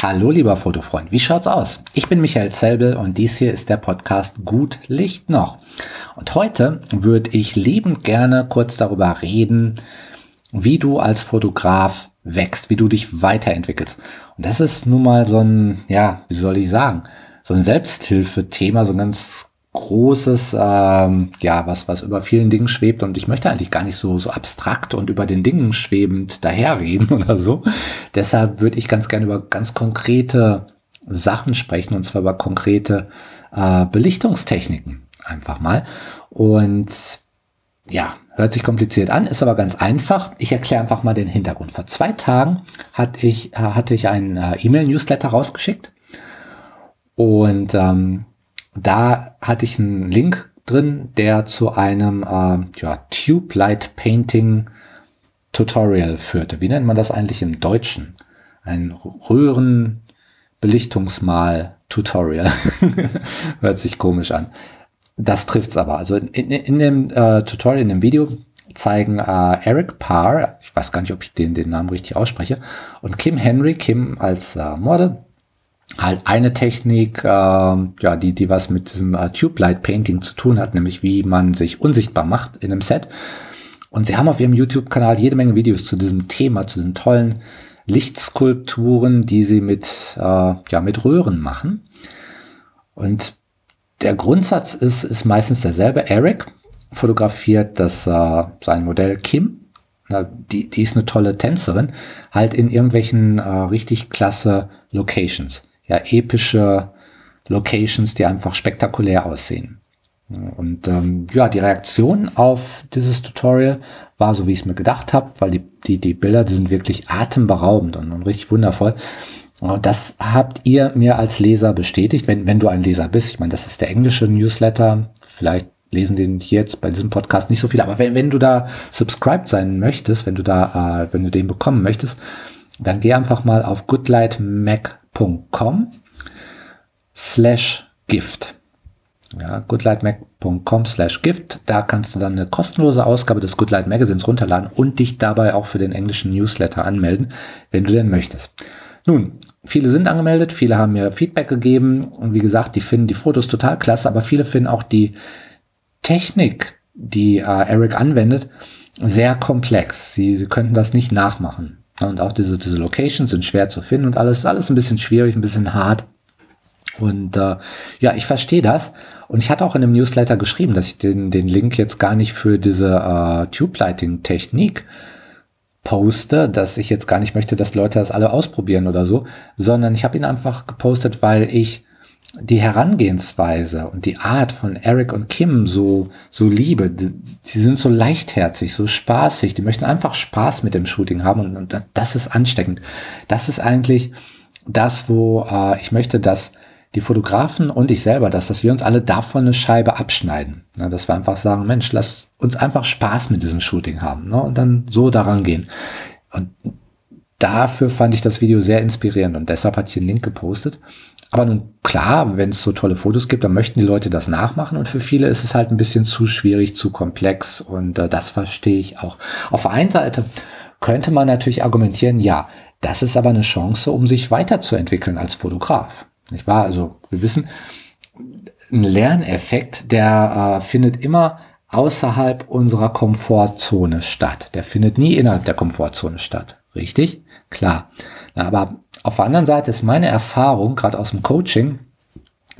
Hallo lieber Fotofreund, wie schaut's aus? Ich bin Michael Zelbel und dies hier ist der Podcast Gut Licht noch. Und heute würde ich liebend gerne kurz darüber reden, wie du als Fotograf wächst, wie du dich weiterentwickelst. Und das ist nun mal so ein, ja, wie soll ich sagen, so ein Selbsthilfethema, so ein ganz großes, ähm, ja, was, was über vielen Dingen schwebt und ich möchte eigentlich gar nicht so, so abstrakt und über den Dingen schwebend daherreden oder so. Deshalb würde ich ganz gerne über ganz konkrete Sachen sprechen und zwar über konkrete äh, Belichtungstechniken einfach mal. Und ja, hört sich kompliziert an, ist aber ganz einfach. Ich erkläre einfach mal den Hintergrund. Vor zwei Tagen hatte ich, äh, hatte ich einen äh, E-Mail-Newsletter rausgeschickt und ähm, da hatte ich einen Link drin, der zu einem äh, ja, Tube Light Painting Tutorial führte. Wie nennt man das eigentlich im Deutschen? Ein Röhrenbelichtungsmal Tutorial. Hört sich komisch an. Das trifft's aber. Also in, in dem äh, Tutorial, in dem Video zeigen äh, Eric Parr, ich weiß gar nicht, ob ich den, den Namen richtig ausspreche, und Kim Henry, Kim als äh, Model, halt eine Technik, äh, ja, die, die was mit diesem äh, Tube Light Painting zu tun hat, nämlich wie man sich unsichtbar macht in einem Set. Und sie haben auf ihrem YouTube-Kanal jede Menge Videos zu diesem Thema, zu diesen tollen Lichtskulpturen, die sie mit, äh, ja, mit Röhren machen. Und der Grundsatz ist, ist meistens derselbe. Eric fotografiert das, äh, sein Modell Kim. Na, die, die ist eine tolle Tänzerin, halt in irgendwelchen äh, richtig klasse Locations ja, epische Locations, die einfach spektakulär aussehen. Und ähm, ja, die Reaktion auf dieses Tutorial war so, wie ich es mir gedacht habe, weil die, die, die Bilder, die sind wirklich atemberaubend und, und richtig wundervoll. Und das habt ihr mir als Leser bestätigt, wenn, wenn du ein Leser bist. Ich meine, das ist der englische Newsletter. Vielleicht lesen den jetzt bei diesem Podcast nicht so viele, aber wenn, wenn du da subscribed sein möchtest, wenn du da, äh, wenn du den bekommen möchtest, dann geh einfach mal auf goodlightmac.com slash gift. Ja, goodlightmac.com slash gift. Da kannst du dann eine kostenlose Ausgabe des Goodlight Magazines runterladen und dich dabei auch für den englischen Newsletter anmelden, wenn du denn möchtest. Nun, viele sind angemeldet, viele haben mir Feedback gegeben und wie gesagt, die finden die Fotos total klasse, aber viele finden auch die Technik, die äh, Eric anwendet, sehr komplex. Sie, sie könnten das nicht nachmachen. Und auch diese, diese Locations sind schwer zu finden und alles, alles ein bisschen schwierig, ein bisschen hart. Und äh, ja, ich verstehe das. Und ich hatte auch in dem Newsletter geschrieben, dass ich den, den Link jetzt gar nicht für diese äh, Tube-Lighting-Technik poste, dass ich jetzt gar nicht möchte, dass Leute das alle ausprobieren oder so, sondern ich habe ihn einfach gepostet, weil ich die Herangehensweise und die Art von Eric und Kim so, so liebe. Sie sind so leichtherzig, so spaßig. Die möchten einfach Spaß mit dem Shooting haben und, und das ist ansteckend. Das ist eigentlich das, wo äh, ich möchte, dass die Fotografen und ich selber, dass, dass wir uns alle davon eine Scheibe abschneiden. Ja, dass wir einfach sagen, Mensch, lass uns einfach Spaß mit diesem Shooting haben ne? und dann so daran gehen. Dafür fand ich das Video sehr inspirierend und deshalb hatte ich den Link gepostet. Aber nun klar, wenn es so tolle Fotos gibt, dann möchten die Leute das nachmachen und für viele ist es halt ein bisschen zu schwierig, zu komplex und äh, das verstehe ich auch. Auf der einen Seite könnte man natürlich argumentieren, ja, das ist aber eine Chance, um sich weiterzuentwickeln als Fotograf. Nicht wahr? Also wir wissen, ein Lerneffekt, der äh, findet immer außerhalb unserer Komfortzone statt. Der findet nie innerhalb der Komfortzone statt. Richtig? Klar. Aber auf der anderen Seite ist meine Erfahrung, gerade aus dem Coaching,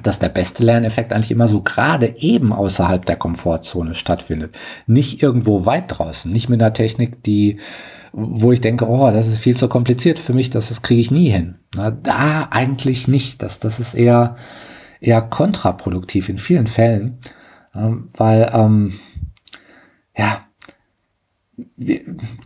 dass der beste Lerneffekt eigentlich immer so gerade eben außerhalb der Komfortzone stattfindet. Nicht irgendwo weit draußen, nicht mit einer Technik, die, wo ich denke, oh, das ist viel zu kompliziert für mich, das, das kriege ich nie hin. Na, da eigentlich nicht. Das, das ist eher, eher kontraproduktiv in vielen Fällen, ähm, weil, ähm, ja, die,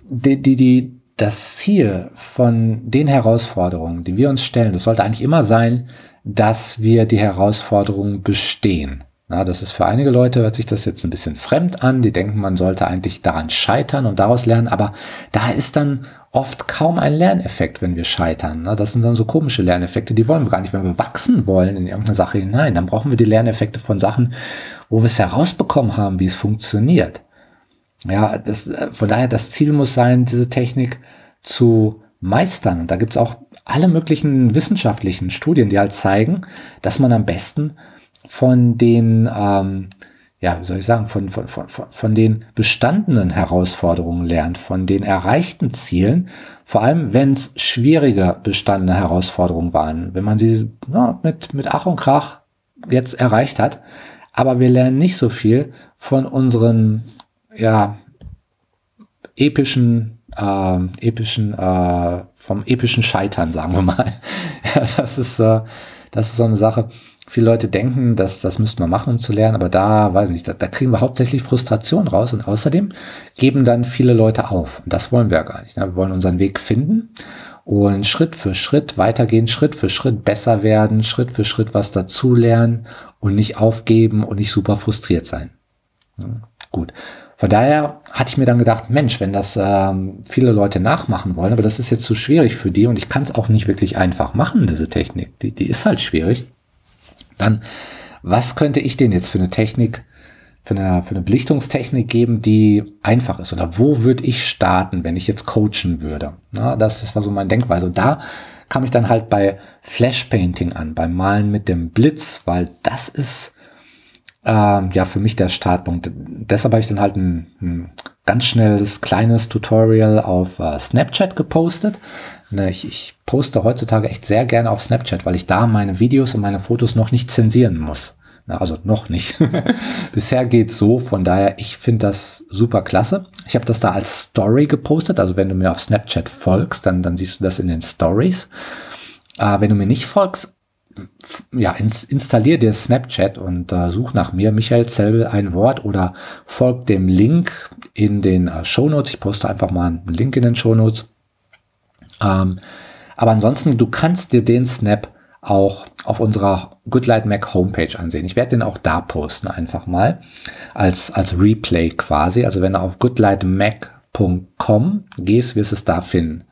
die, die, das Ziel von den Herausforderungen, die wir uns stellen, das sollte eigentlich immer sein, dass wir die Herausforderungen bestehen. Na, das ist für einige Leute, hört sich das jetzt ein bisschen fremd an. Die denken, man sollte eigentlich daran scheitern und daraus lernen. Aber da ist dann oft kaum ein Lerneffekt, wenn wir scheitern. Na, das sind dann so komische Lerneffekte, die wollen wir gar nicht. Wenn wir wachsen wollen in irgendeine Sache hinein, dann brauchen wir die Lerneffekte von Sachen, wo wir es herausbekommen haben, wie es funktioniert. Ja, das, äh, von daher, das Ziel muss sein, diese Technik zu meistern. Und da gibt's auch alle möglichen wissenschaftlichen Studien, die halt zeigen, dass man am besten von den, ähm, ja, wie soll ich sagen, von, von, von, von den bestandenen Herausforderungen lernt, von den erreichten Zielen, vor allem wenn es schwierige bestandene Herausforderungen waren, wenn man sie ja, mit, mit Ach und Krach jetzt erreicht hat. Aber wir lernen nicht so viel von unseren, ja, epischen, äh, epischen, äh, vom epischen Scheitern, sagen wir mal. ja, das ist, äh, das ist so eine Sache. Viele Leute denken, dass das müsste man machen, um zu lernen, aber da, weiß ich nicht, da, da kriegen wir hauptsächlich Frustration raus und außerdem geben dann viele Leute auf. Und das wollen wir ja gar nicht. Ne? Wir wollen unseren Weg finden und Schritt für Schritt weitergehen, Schritt für Schritt besser werden, Schritt für Schritt was dazulernen und nicht aufgeben und nicht super frustriert sein. Ja, gut. Von daher hatte ich mir dann gedacht, Mensch, wenn das ähm, viele Leute nachmachen wollen, aber das ist jetzt zu schwierig für die und ich kann es auch nicht wirklich einfach machen, diese Technik, die, die ist halt schwierig, dann was könnte ich denn jetzt für eine Technik, für eine, für eine Belichtungstechnik geben, die einfach ist? Oder wo würde ich starten, wenn ich jetzt coachen würde? Na, das, das war so mein Denkweise. Und da kam ich dann halt bei Flashpainting an, beim Malen mit dem Blitz, weil das ist ähm, ja für mich der Startpunkt. Deshalb habe ich dann halt ein, ein ganz schnelles kleines Tutorial auf äh, Snapchat gepostet. Ne, ich, ich poste heutzutage echt sehr gerne auf Snapchat, weil ich da meine Videos und meine Fotos noch nicht zensieren muss. Na, also noch nicht. Bisher geht's so, von daher, ich finde das super klasse. Ich habe das da als Story gepostet, also wenn du mir auf Snapchat folgst, dann, dann siehst du das in den Stories. Äh, wenn du mir nicht folgst, ja, ins, installier dir Snapchat und äh, such nach mir, Michael Zelbel, ein Wort oder folg dem Link in den äh, Show Notes. Ich poste einfach mal einen Link in den Show Notes. Ähm, aber ansonsten, du kannst dir den Snap auch auf unserer Goodlight Mac Homepage ansehen. Ich werde den auch da posten einfach mal als, als Replay quasi. Also wenn du auf goodlightmac.com gehst, wirst du es da finden.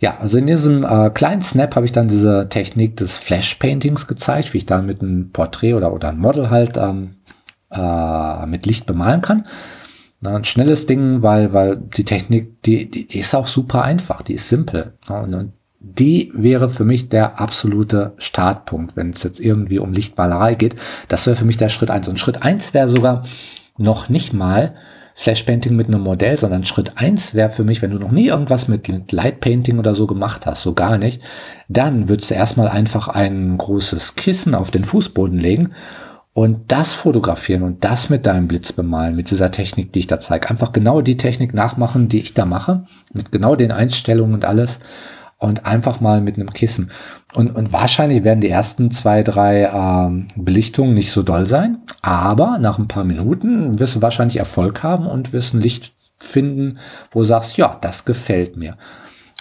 Ja, also in diesem äh, kleinen Snap habe ich dann diese Technik des Flash Paintings gezeigt, wie ich dann mit einem Porträt oder, oder ein Model halt ähm, äh, mit Licht bemalen kann. Na, ein schnelles Ding, weil, weil die Technik, die, die, die ist auch super einfach, die ist simpel. Und, und die wäre für mich der absolute Startpunkt, wenn es jetzt irgendwie um Lichtmalerei geht. Das wäre für mich der Schritt eins. Und Schritt eins wäre sogar noch nicht mal Flashpainting mit einem Modell, sondern Schritt eins wäre für mich, wenn du noch nie irgendwas mit, mit Lightpainting oder so gemacht hast, so gar nicht, dann würdest du erstmal einfach ein großes Kissen auf den Fußboden legen und das fotografieren und das mit deinem Blitz bemalen, mit dieser Technik, die ich da zeige. Einfach genau die Technik nachmachen, die ich da mache, mit genau den Einstellungen und alles und einfach mal mit einem Kissen. Und, und wahrscheinlich werden die ersten zwei, drei ähm, Belichtungen nicht so doll sein, aber nach ein paar Minuten wirst du wahrscheinlich Erfolg haben und wirst ein Licht finden, wo du sagst, ja, das gefällt mir.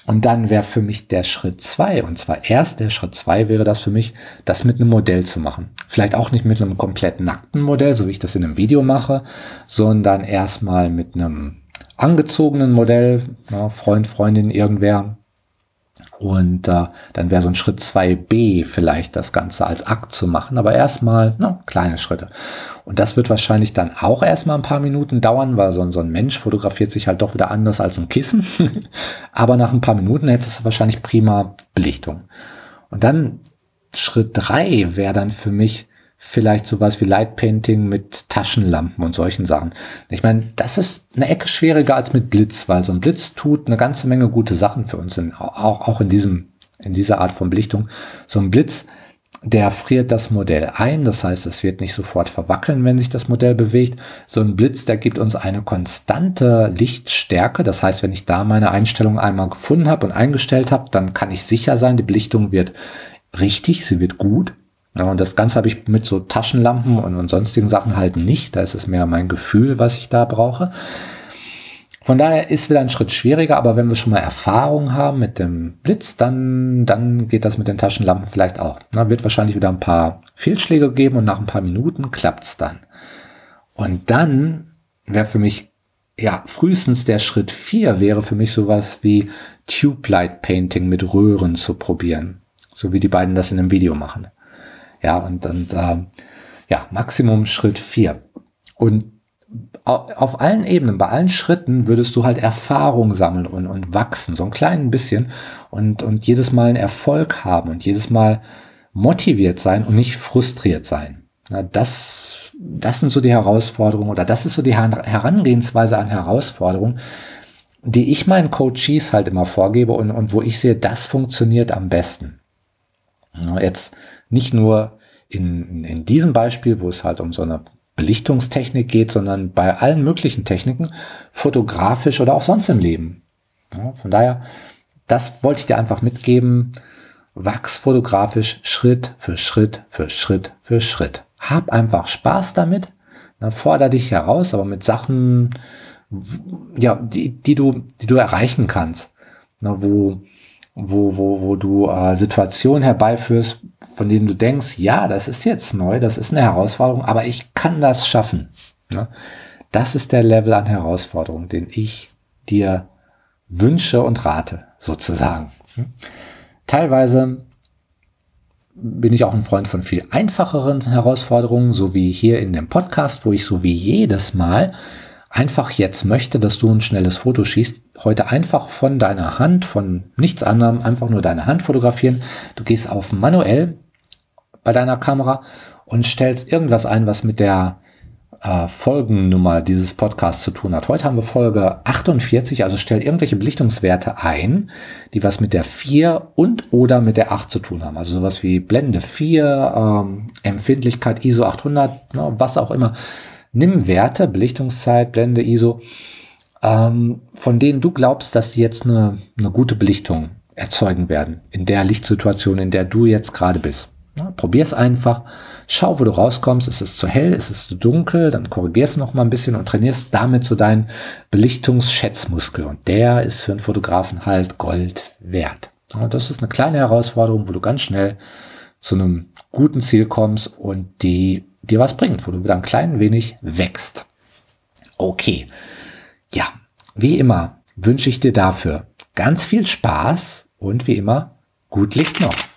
Und dann wäre für mich der Schritt zwei, und zwar erst der Schritt zwei wäre das für mich, das mit einem Modell zu machen. Vielleicht auch nicht mit einem komplett nackten Modell, so wie ich das in einem Video mache, sondern erstmal mit einem angezogenen Modell, ja, Freund, Freundin, irgendwer, und äh, dann wäre so ein Schritt 2b vielleicht das Ganze als Akt zu machen, aber erstmal no, kleine Schritte. Und das wird wahrscheinlich dann auch erstmal ein paar Minuten dauern, weil so, so ein Mensch fotografiert sich halt doch wieder anders als ein Kissen. aber nach ein paar Minuten hättest du wahrscheinlich prima Belichtung. Und dann Schritt 3 wäre dann für mich vielleicht sowas wie Lightpainting mit Taschenlampen und solchen Sachen. Ich meine, das ist eine Ecke schwieriger als mit Blitz, weil so ein Blitz tut eine ganze Menge gute Sachen für uns, in, auch, auch in diesem, in dieser Art von Belichtung. So ein Blitz, der friert das Modell ein, das heißt, es wird nicht sofort verwackeln, wenn sich das Modell bewegt. So ein Blitz, der gibt uns eine konstante Lichtstärke, das heißt, wenn ich da meine Einstellung einmal gefunden habe und eingestellt habe, dann kann ich sicher sein, die Belichtung wird richtig, sie wird gut. Ja, und das Ganze habe ich mit so Taschenlampen und, und sonstigen Sachen halt nicht. Da ist es mehr mein Gefühl, was ich da brauche. Von daher ist wieder ein Schritt schwieriger, aber wenn wir schon mal Erfahrung haben mit dem Blitz, dann, dann geht das mit den Taschenlampen vielleicht auch. Da wird wahrscheinlich wieder ein paar Fehlschläge geben und nach ein paar Minuten klappt's dann. Und dann wäre für mich, ja, frühestens der Schritt vier wäre für mich sowas wie Tube Light Painting mit Röhren zu probieren. So wie die beiden das in einem Video machen. Ja, und, und äh, ja, Maximum Schritt vier. Und auf allen Ebenen, bei allen Schritten würdest du halt Erfahrung sammeln und, und wachsen, so ein klein bisschen und, und jedes Mal einen Erfolg haben und jedes Mal motiviert sein und nicht frustriert sein. Na, das, das sind so die Herausforderungen oder das ist so die Herangehensweise an Herausforderungen, die ich meinen Coaches halt immer vorgebe und, und wo ich sehe, das funktioniert am besten. Jetzt nicht nur in, in diesem Beispiel, wo es halt um so eine Belichtungstechnik geht, sondern bei allen möglichen Techniken, fotografisch oder auch sonst im Leben. Ja, von daher, das wollte ich dir einfach mitgeben. Wachs fotografisch Schritt für Schritt für Schritt für Schritt. Hab einfach Spaß damit. Dann forder dich heraus, aber mit Sachen, ja, die, die du, die du erreichen kannst. Na, wo, wo, wo, wo du äh, Situationen herbeiführst, von denen du denkst, ja, das ist jetzt neu, das ist eine Herausforderung, aber ich kann das schaffen. Ne? Das ist der Level an Herausforderung, den ich dir wünsche und rate, sozusagen. Teilweise bin ich auch ein Freund von viel einfacheren Herausforderungen, so wie hier in dem Podcast, wo ich so wie jedes Mal einfach jetzt möchte, dass du ein schnelles Foto schießt, heute einfach von deiner Hand, von nichts anderem, einfach nur deine Hand fotografieren. Du gehst auf manuell bei deiner Kamera und stellst irgendwas ein, was mit der äh, Folgennummer dieses Podcasts zu tun hat. Heute haben wir Folge 48, also stell irgendwelche Belichtungswerte ein, die was mit der 4 und oder mit der 8 zu tun haben. Also sowas wie Blende 4, ähm, Empfindlichkeit ISO 800, ne, was auch immer nimm Werte, Belichtungszeit, Blende, ISO, ähm, von denen du glaubst, dass sie jetzt eine, eine gute Belichtung erzeugen werden, in der Lichtsituation, in der du jetzt gerade bist. Ja, Probier es einfach, schau, wo du rauskommst. Ist es zu hell, ist es zu dunkel, dann korrigierst du noch mal ein bisschen und trainierst damit so deinen Belichtungsschätzmuskel. Und der ist für einen Fotografen halt Gold wert. Ja, das ist eine kleine Herausforderung, wo du ganz schnell zu einem guten Ziel kommst und die dir was bringt, wo du wieder ein klein wenig wächst. Okay. Ja, wie immer wünsche ich dir dafür ganz viel Spaß und wie immer gut Licht noch.